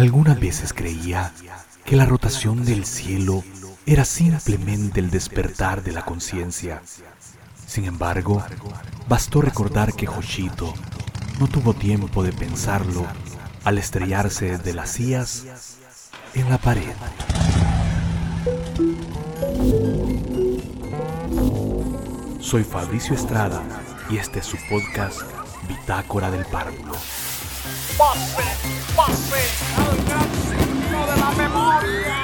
Algunas veces creía que la rotación del cielo era simplemente el despertar de la conciencia. Sin embargo, bastó recordar que Hoshito no tuvo tiempo de pensarlo al estrellarse de las sillas en la pared. Soy Fabricio Estrada y este es su podcast Bitácora del Párvulo. Pase, pase al gran de la memoria.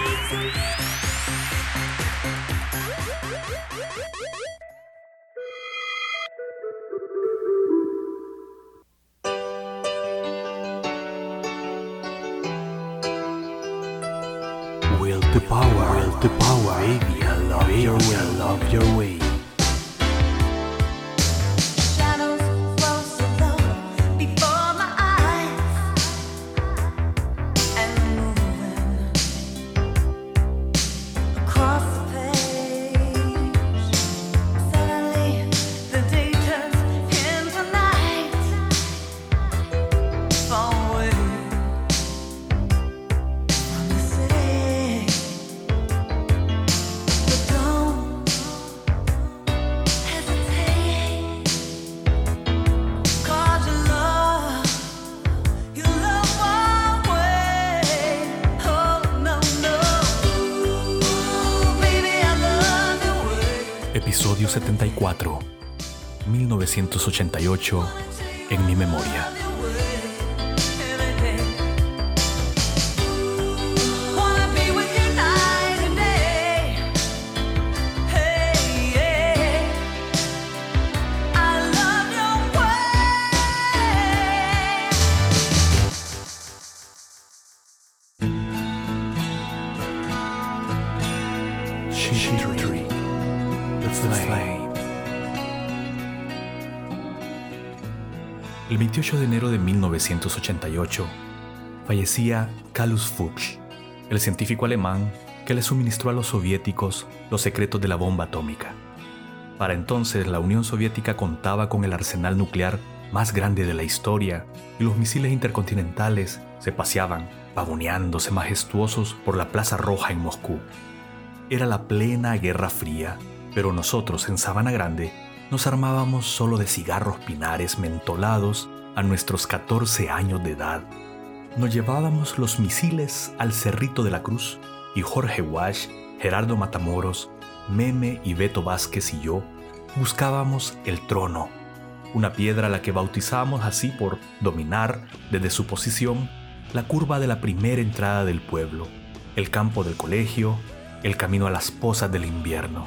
Will the power, will the power, baby, I love your I love your way. Episodio 74, 1988, en mi memoria. 28 de enero de 1988 fallecía Kalus Fuchs, el científico alemán que le suministró a los soviéticos los secretos de la bomba atómica. Para entonces la Unión Soviética contaba con el arsenal nuclear más grande de la historia y los misiles intercontinentales se paseaban, pavoneándose majestuosos por la Plaza Roja en Moscú. Era la plena Guerra Fría, pero nosotros en Sabana Grande nos armábamos solo de cigarros pinares mentolados a nuestros 14 años de edad. Nos llevábamos los misiles al Cerrito de la Cruz y Jorge Wash, Gerardo Matamoros, Meme y Beto Vázquez y yo buscábamos el trono, una piedra a la que bautizamos así por dominar desde su posición la curva de la primera entrada del pueblo, el campo del colegio, el camino a las pozas del invierno.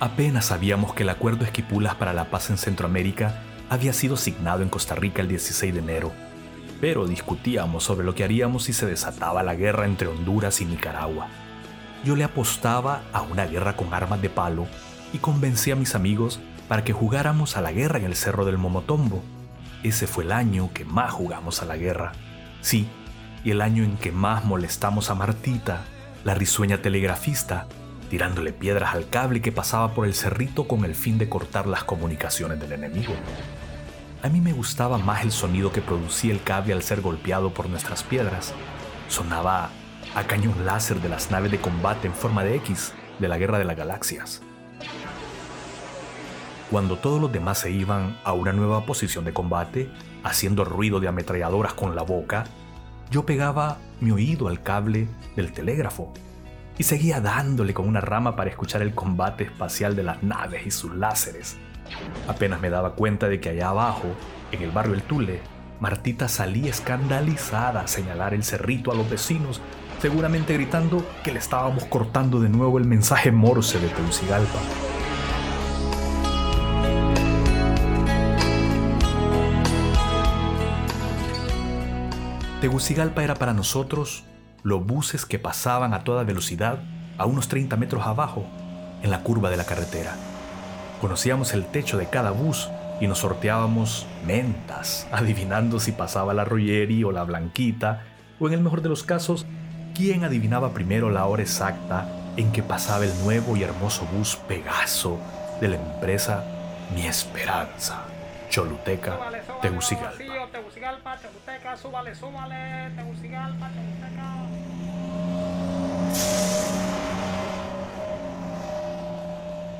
Apenas sabíamos que el acuerdo Esquipulas para la paz en Centroamérica había sido signado en Costa Rica el 16 de enero, pero discutíamos sobre lo que haríamos si se desataba la guerra entre Honduras y Nicaragua. Yo le apostaba a una guerra con armas de palo y convencí a mis amigos para que jugáramos a la guerra en el Cerro del Momotombo. Ese fue el año que más jugamos a la guerra. Sí, y el año en que más molestamos a Martita, la risueña telegrafista, tirándole piedras al cable que pasaba por el cerrito con el fin de cortar las comunicaciones del enemigo. A mí me gustaba más el sonido que producía el cable al ser golpeado por nuestras piedras. Sonaba a cañón láser de las naves de combate en forma de X de la Guerra de las Galaxias. Cuando todos los demás se iban a una nueva posición de combate, haciendo ruido de ametralladoras con la boca, yo pegaba mi oído al cable del telégrafo y seguía dándole con una rama para escuchar el combate espacial de las naves y sus láseres. Apenas me daba cuenta de que allá abajo, en el barrio El Tule, Martita salía escandalizada a señalar el cerrito a los vecinos, seguramente gritando que le estábamos cortando de nuevo el mensaje morse de Teucigalpa. Tegucigalpa era para nosotros los buses que pasaban a toda velocidad a unos 30 metros abajo, en la curva de la carretera. Conocíamos el techo de cada bus y nos sorteábamos mentas, adivinando si pasaba la Royeri o la Blanquita, o en el mejor de los casos, quién adivinaba primero la hora exacta en que pasaba el nuevo y hermoso bus Pegaso de la empresa Mi Esperanza. Choluteca, Tegucigalpa, Choluteca, súbale, súbale, Tegucigalpa, Choluteca.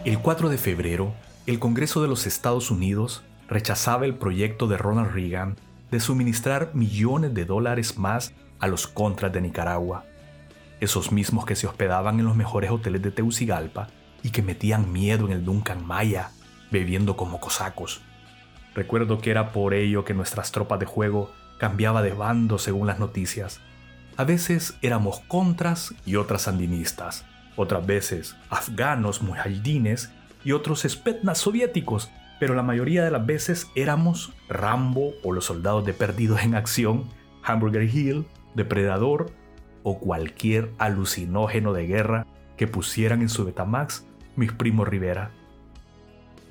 El 4 de febrero, el Congreso de los Estados Unidos rechazaba el proyecto de Ronald Reagan de suministrar millones de dólares más a los contras de Nicaragua, esos mismos que se hospedaban en los mejores hoteles de Tegucigalpa y que metían miedo en el Duncan Maya, bebiendo como cosacos. Recuerdo que era por ello que nuestras tropas de juego cambiaba de bando según las noticias. A veces éramos contras y otras sandinistas, otras veces afganos mujahidines y otros spetnas soviéticos, pero la mayoría de las veces éramos Rambo o los soldados de Perdidos en Acción, Hamburger Hill, Depredador o cualquier alucinógeno de guerra que pusieran en su Betamax mis primos Rivera.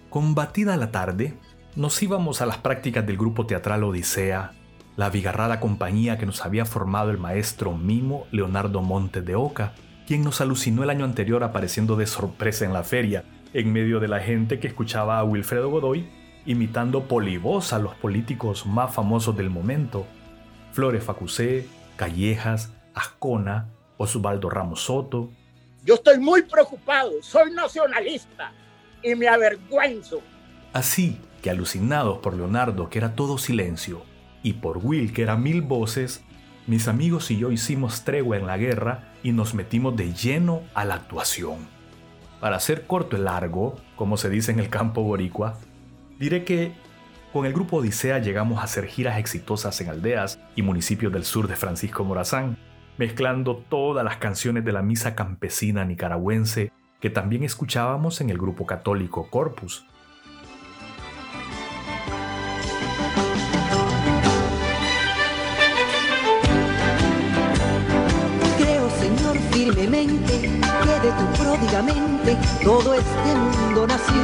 Combatida la tarde, nos íbamos a las prácticas del grupo teatral Odisea, la abigarrada compañía que nos había formado el maestro mimo Leonardo Montes de Oca, quien nos alucinó el año anterior apareciendo de sorpresa en la feria, en medio de la gente que escuchaba a Wilfredo Godoy imitando polivoz a los políticos más famosos del momento, Flores Facusé, Callejas, Ascona, Osvaldo Ramos Soto, Yo estoy muy preocupado, soy nacionalista y me avergüenzo. Así que alucinados por Leonardo que era todo silencio y por Will que era mil voces, mis amigos y yo hicimos tregua en la guerra y nos metimos de lleno a la actuación. Para hacer corto el largo, como se dice en el campo boricua, diré que con el grupo Odisea llegamos a hacer giras exitosas en aldeas y municipios del sur de Francisco Morazán, mezclando todas las canciones de la misa campesina nicaragüense que también escuchábamos en el grupo católico Corpus. Todo este mundo nació,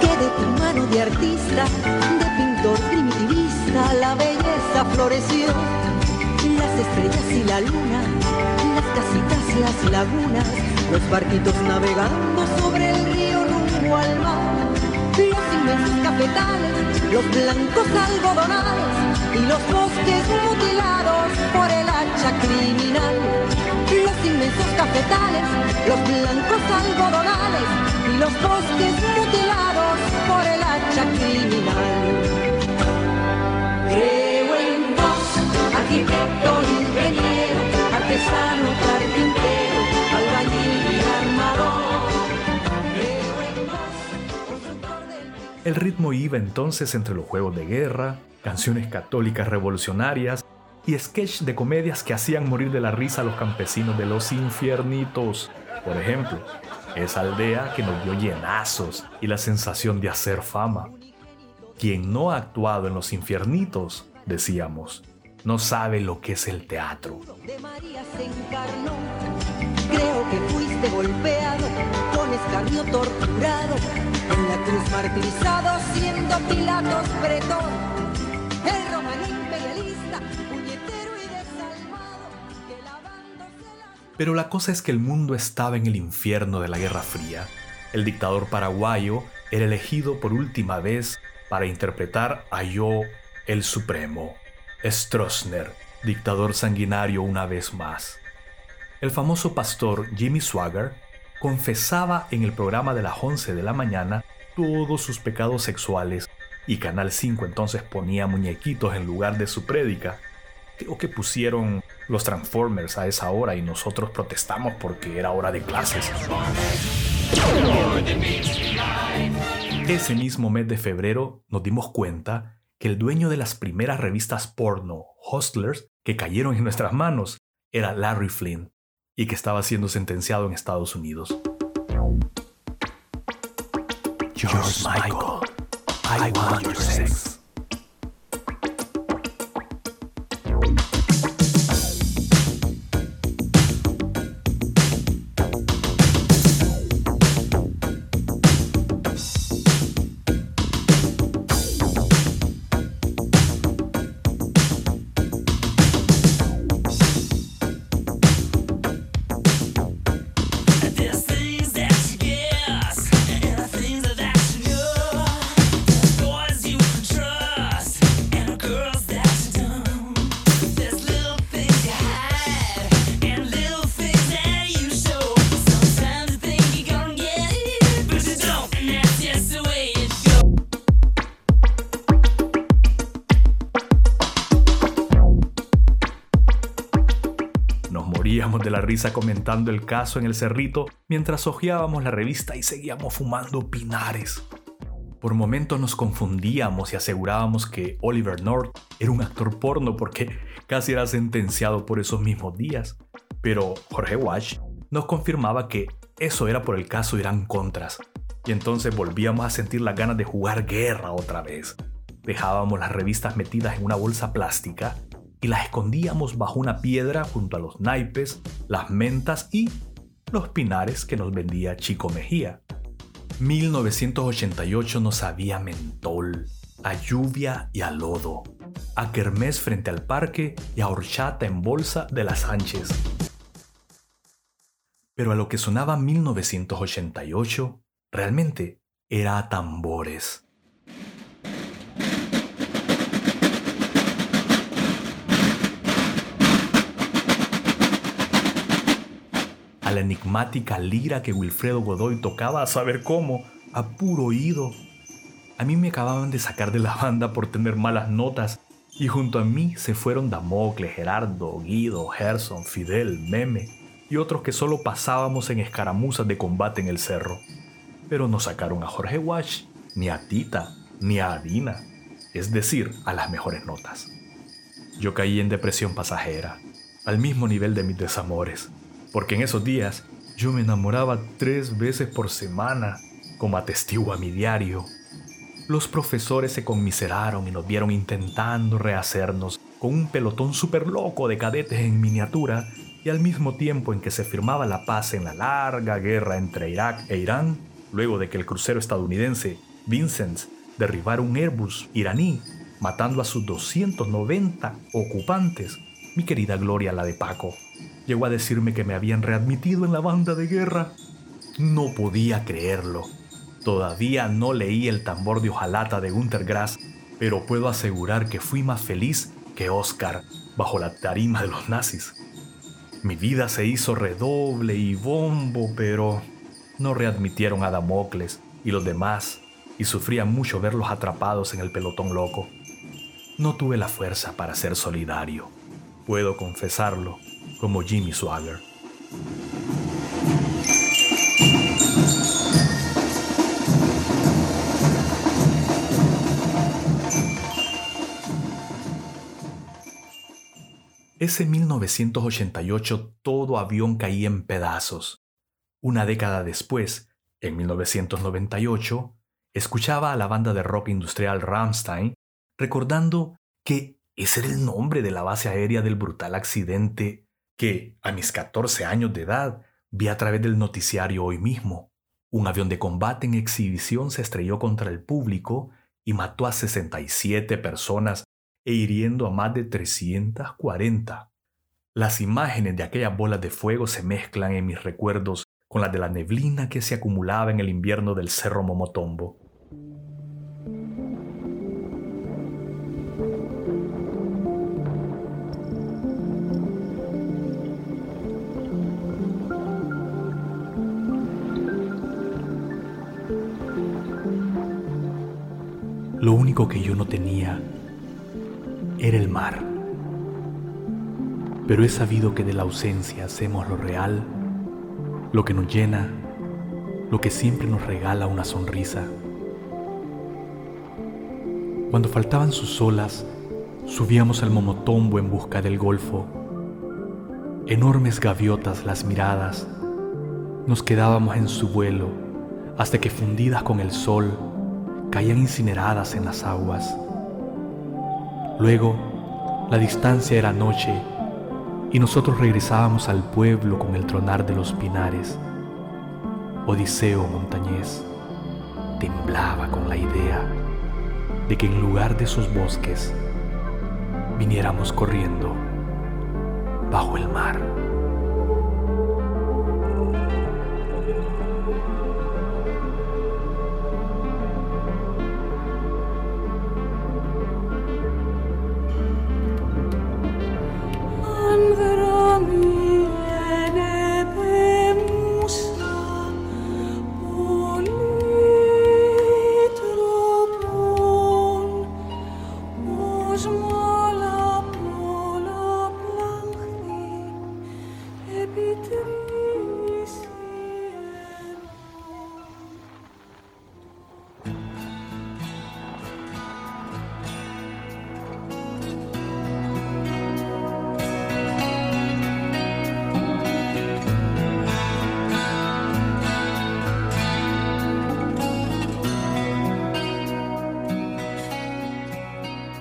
que de tu mano de artista, de pintor primitivista, la belleza floreció. Las estrellas y la luna, las casitas las lagunas, los barquitos navegando sobre el río rumbo al mar, los inmensos cafetales, los blancos algodonales y los bosques mutilados por el hacha criminal. Los inmensos cafetales, los blancos algodonales y los bosques mutilados por el hacha criminal. Creo en vos, arquitecto, El ritmo iba entonces entre los juegos de guerra, canciones católicas revolucionarias y sketch de comedias que hacían morir de la risa a los campesinos de los infiernitos. Por ejemplo, esa aldea que nos dio llenazos y la sensación de hacer fama. Quien no ha actuado en los infiernitos, decíamos, no sabe lo que es el teatro. de María se encarnó. Creo que fuiste golpeado, con escarnio torturado, la cruz siendo Pilatos Pero la cosa es que el mundo estaba en el infierno de la Guerra Fría. El dictador paraguayo era elegido por última vez para interpretar a Yo el Supremo, Stroessner, dictador sanguinario una vez más. El famoso pastor Jimmy Swagger confesaba en el programa de las 11 de la mañana todos sus pecados sexuales y Canal 5 entonces ponía muñequitos en lugar de su prédica. Creo que pusieron los Transformers a esa hora y nosotros protestamos porque era hora de clases. Ese mismo mes de febrero nos dimos cuenta que el dueño de las primeras revistas porno, Hustlers, que cayeron en nuestras manos, era Larry Flynn y que estaba siendo sentenciado en Estados Unidos. George Michael, I want your sex. Risa comentando el caso en el cerrito mientras hojeábamos la revista y seguíamos fumando pinares. Por momentos nos confundíamos y asegurábamos que Oliver North era un actor porno porque casi era sentenciado por esos mismos días. Pero Jorge Wash nos confirmaba que eso era por el caso Irán Contras. Y entonces volvíamos a sentir las ganas de jugar guerra otra vez. Dejábamos las revistas metidas en una bolsa plástica y las escondíamos bajo una piedra junto a los naipes, las mentas y los pinares que nos vendía Chico Mejía. 1988 nos sabía mentol, a lluvia y a lodo, a kermés frente al parque y a horchata en bolsa de las Sánchez. Pero a lo que sonaba 1988, realmente era a tambores. La enigmática lira que Wilfredo Godoy tocaba a saber cómo, a puro oído. A mí me acababan de sacar de la banda por tener malas notas y junto a mí se fueron Damocles, Gerardo, Guido, Gerson, Fidel, Meme y otros que solo pasábamos en escaramuzas de combate en el cerro. Pero no sacaron a Jorge Wash, ni a Tita, ni a Adina, es decir, a las mejores notas. Yo caí en depresión pasajera, al mismo nivel de mis desamores porque en esos días yo me enamoraba tres veces por semana, como atestigua mi diario. Los profesores se conmiseraron y nos vieron intentando rehacernos con un pelotón súper loco de cadetes en miniatura y al mismo tiempo en que se firmaba la paz en la larga guerra entre Irak e Irán, luego de que el crucero estadounidense Vincent derribara un Airbus iraní, matando a sus 290 ocupantes, mi querida Gloria la de Paco llegó a decirme que me habían readmitido en la banda de guerra. No podía creerlo. Todavía no leí el tambor de hojalata de Gunter Grass, pero puedo asegurar que fui más feliz que Oscar bajo la tarima de los nazis. Mi vida se hizo redoble y bombo, pero no readmitieron a Damocles y los demás, y sufría mucho verlos atrapados en el pelotón loco. No tuve la fuerza para ser solidario. Puedo confesarlo, como Jimmy Swagger. Ese 1988 todo avión caía en pedazos. Una década después, en 1998, escuchaba a la banda de rock industrial Rammstein recordando que ese era el nombre de la base aérea del brutal accidente que a mis 14 años de edad vi a través del noticiario hoy mismo. Un avión de combate en exhibición se estrelló contra el público y mató a 67 personas e hiriendo a más de 340. Las imágenes de aquellas bolas de fuego se mezclan en mis recuerdos con las de la neblina que se acumulaba en el invierno del Cerro Momotombo. Que yo no tenía era el mar. Pero he sabido que de la ausencia hacemos lo real, lo que nos llena, lo que siempre nos regala una sonrisa. Cuando faltaban sus olas, subíamos al momotombo en busca del golfo. Enormes gaviotas las miradas, nos quedábamos en su vuelo hasta que fundidas con el sol, caían incineradas en las aguas. Luego, la distancia era noche y nosotros regresábamos al pueblo con el tronar de los pinares. Odiseo montañés temblaba con la idea de que en lugar de esos bosques viniéramos corriendo bajo el mar.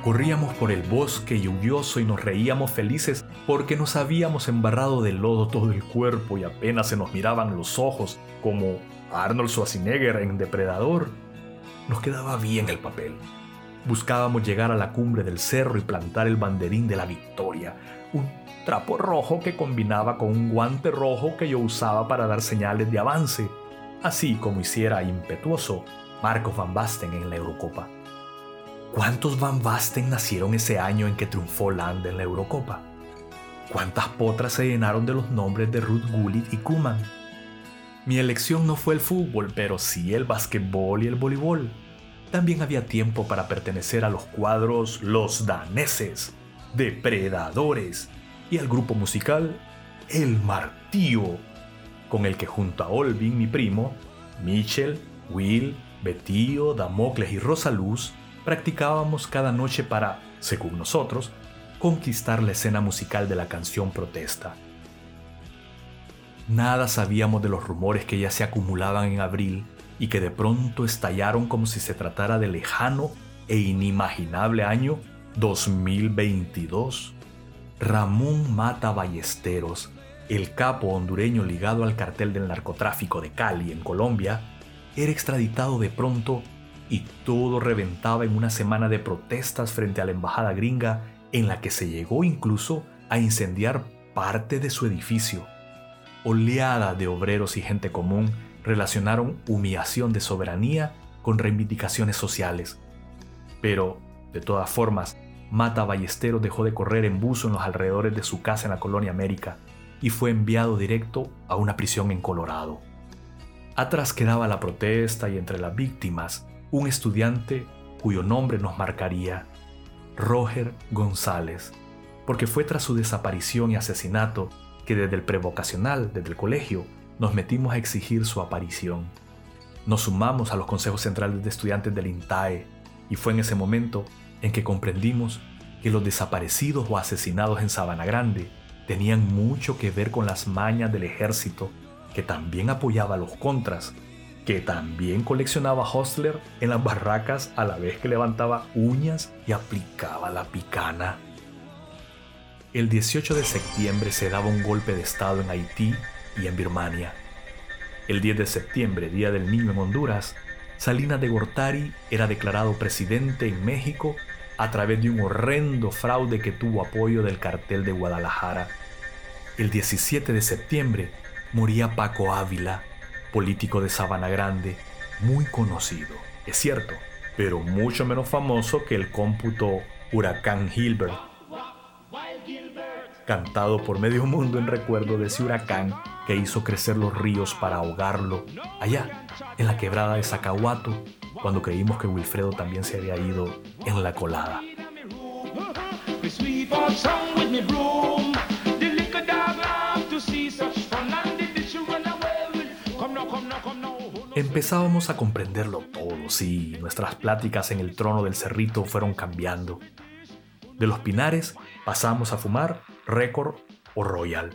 Corríamos por el bosque lluvioso y nos reíamos felices porque nos habíamos embarrado de lodo todo el cuerpo y apenas se nos miraban los ojos como Arnold Schwarzenegger en Depredador. Nos quedaba bien el papel. Buscábamos llegar a la cumbre del cerro y plantar el banderín de la victoria, un trapo rojo que combinaba con un guante rojo que yo usaba para dar señales de avance, así como hiciera impetuoso Marcos Van Basten en la Eurocopa. ¿Cuántos Van Basten nacieron ese año en que triunfó Land en la Eurocopa? ¿Cuántas potras se llenaron de los nombres de Ruth Gullit y Kuman? Mi elección no fue el fútbol, pero sí el básquetbol y el voleibol. También había tiempo para pertenecer a los cuadros Los Daneses, Depredadores y al grupo musical El Martillo, con el que junto a Olvin, mi primo, Mitchell, Will, Betío, Damocles y Rosaluz practicábamos cada noche para, según nosotros, conquistar la escena musical de la canción protesta. Nada sabíamos de los rumores que ya se acumulaban en abril y que de pronto estallaron como si se tratara del lejano e inimaginable año 2022. Ramón Mata Ballesteros, el capo hondureño ligado al cartel del narcotráfico de Cali en Colombia, era extraditado de pronto y todo reventaba en una semana de protestas frente a la embajada gringa en la que se llegó incluso a incendiar parte de su edificio. Oleada de obreros y gente común relacionaron humillación de soberanía con reivindicaciones sociales. Pero, de todas formas, Mata Ballesteros dejó de correr en buzo en los alrededores de su casa en la colonia América y fue enviado directo a una prisión en Colorado. Atrás quedaba la protesta y entre las víctimas un estudiante cuyo nombre nos marcaría, Roger González, porque fue tras su desaparición y asesinato que desde el prevocacional, desde el colegio, nos metimos a exigir su aparición. Nos sumamos a los consejos centrales de estudiantes del INTAE y fue en ese momento en que comprendimos que los desaparecidos o asesinados en Sabana Grande tenían mucho que ver con las mañas del ejército que también apoyaba a los contras que también coleccionaba Hostler en las barracas a la vez que levantaba uñas y aplicaba la picana. El 18 de septiembre se daba un golpe de Estado en Haití y en Birmania. El 10 de septiembre, Día del Niño en Honduras, Salinas de Gortari era declarado presidente en México a través de un horrendo fraude que tuvo apoyo del cartel de Guadalajara. El 17 de septiembre moría Paco Ávila, político de Sabana Grande, muy conocido, es cierto, pero mucho menos famoso que el cómputo Huracán Gilbert, cantado por medio mundo en recuerdo de ese huracán que hizo crecer los ríos para ahogarlo allá, en la quebrada de Zacahuato, cuando creímos que Wilfredo también se había ido en la colada. Empezábamos a comprenderlo todo, sí, nuestras pláticas en el trono del cerrito fueron cambiando. De los pinares pasamos a fumar récord o royal.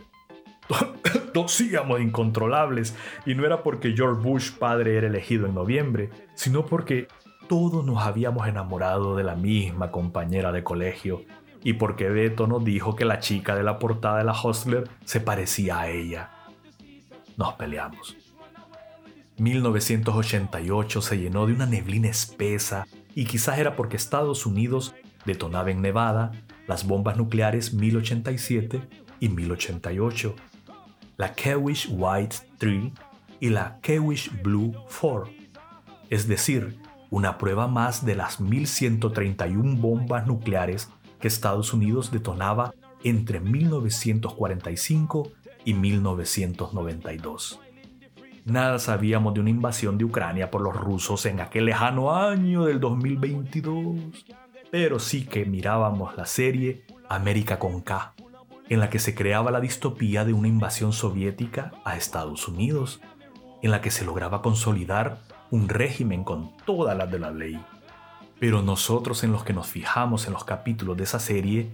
Tosíamos incontrolables y no era porque George Bush padre era elegido en noviembre, sino porque todos nos habíamos enamorado de la misma compañera de colegio y porque Beto nos dijo que la chica de la portada de la Hostler se parecía a ella. Nos peleamos. 1988 se llenó de una neblina espesa y quizás era porque Estados Unidos detonaba en Nevada las bombas nucleares 1087 y 1088, la Kewish White 3 y la Kewish Blue 4, es decir, una prueba más de las 1131 bombas nucleares que Estados Unidos detonaba entre 1945 y 1992. Nada sabíamos de una invasión de Ucrania por los rusos en aquel lejano año del 2022, pero sí que mirábamos la serie América con K, en la que se creaba la distopía de una invasión soviética a Estados Unidos, en la que se lograba consolidar un régimen con todas las de la ley. Pero nosotros en los que nos fijamos en los capítulos de esa serie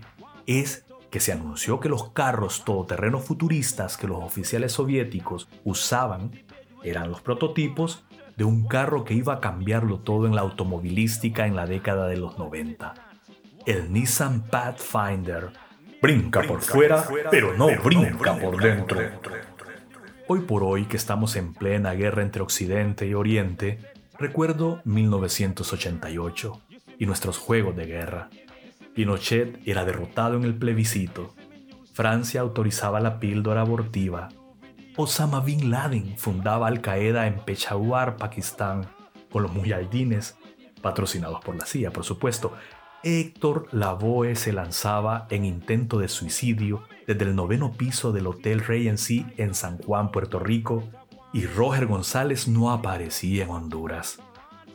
es que se anunció que los carros todoterreno futuristas que los oficiales soviéticos usaban eran los prototipos de un carro que iba a cambiarlo todo en la automovilística en la década de los 90. el Nissan Pathfinder. Brinca por fuera, pero no brinca por dentro. Hoy por hoy, que estamos en plena guerra entre Occidente y Oriente, recuerdo 1988 y nuestros juegos de guerra. Pinochet era derrotado en el plebiscito. Francia autorizaba la píldora abortiva. Osama Bin Laden fundaba Al Qaeda en Peshawar, Pakistán, con los mujahidines, patrocinados por la CIA, por supuesto. Héctor Lavoe se lanzaba en intento de suicidio desde el noveno piso del Hotel Regency en San Juan, Puerto Rico, y Roger González no aparecía en Honduras.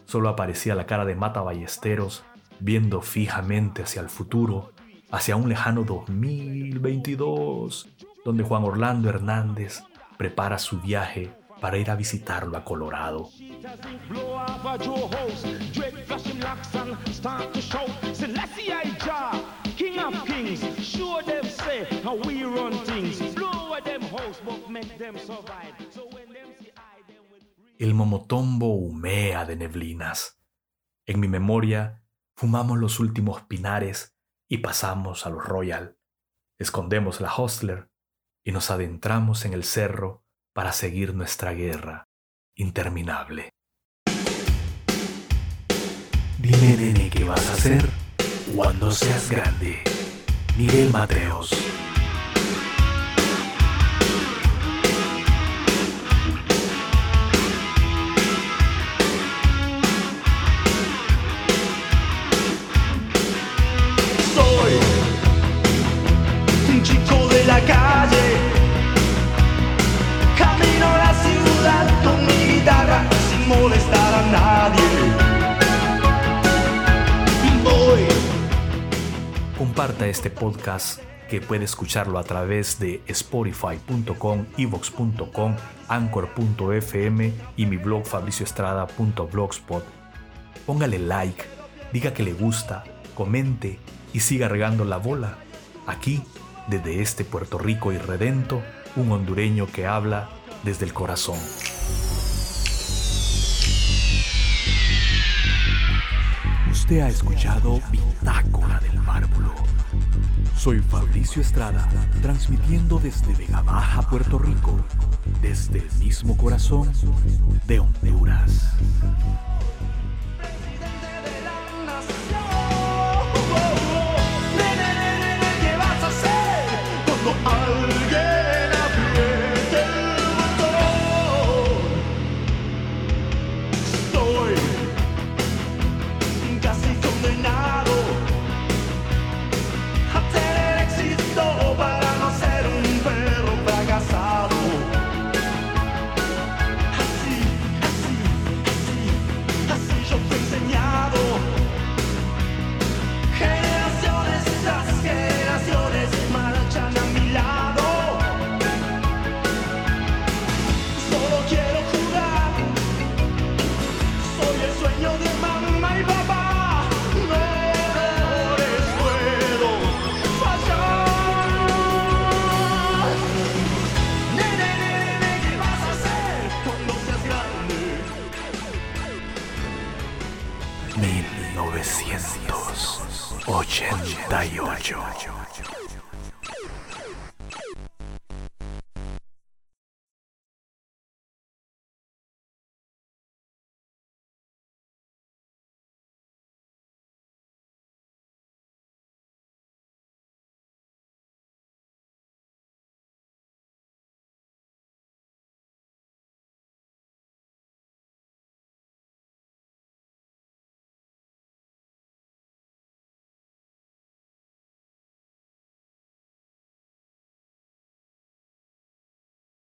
Solo aparecía la cara de Mata Ballesteros viendo fijamente hacia el futuro, hacia un lejano 2022, donde Juan Orlando Hernández prepara su viaje para ir a visitarlo a Colorado. El momotombo humea de neblinas. En mi memoria, fumamos los últimos pinares y pasamos a los Royal. Escondemos la Hostler y nos adentramos en el cerro para seguir nuestra guerra interminable. Dime, nene, ¿qué vas a hacer cuando seas grande? Miguel Mateos. Soy un chico de la calle. Sin molestar a nadie. Comparta este podcast que puede escucharlo a través de spotify.com, evox.com, anchor.fm y mi blog fabricioestrada.blogspot. Póngale like, diga que le gusta, comente y siga regando la bola. Aquí, desde este Puerto Rico irredento, un hondureño que habla desde el corazón. Usted ha escuchado Bitácora del Bárbulo. Soy Fabricio Estrada, transmitiendo desde Vega Baja, Puerto Rico, desde el mismo corazón de Honduras. 1988.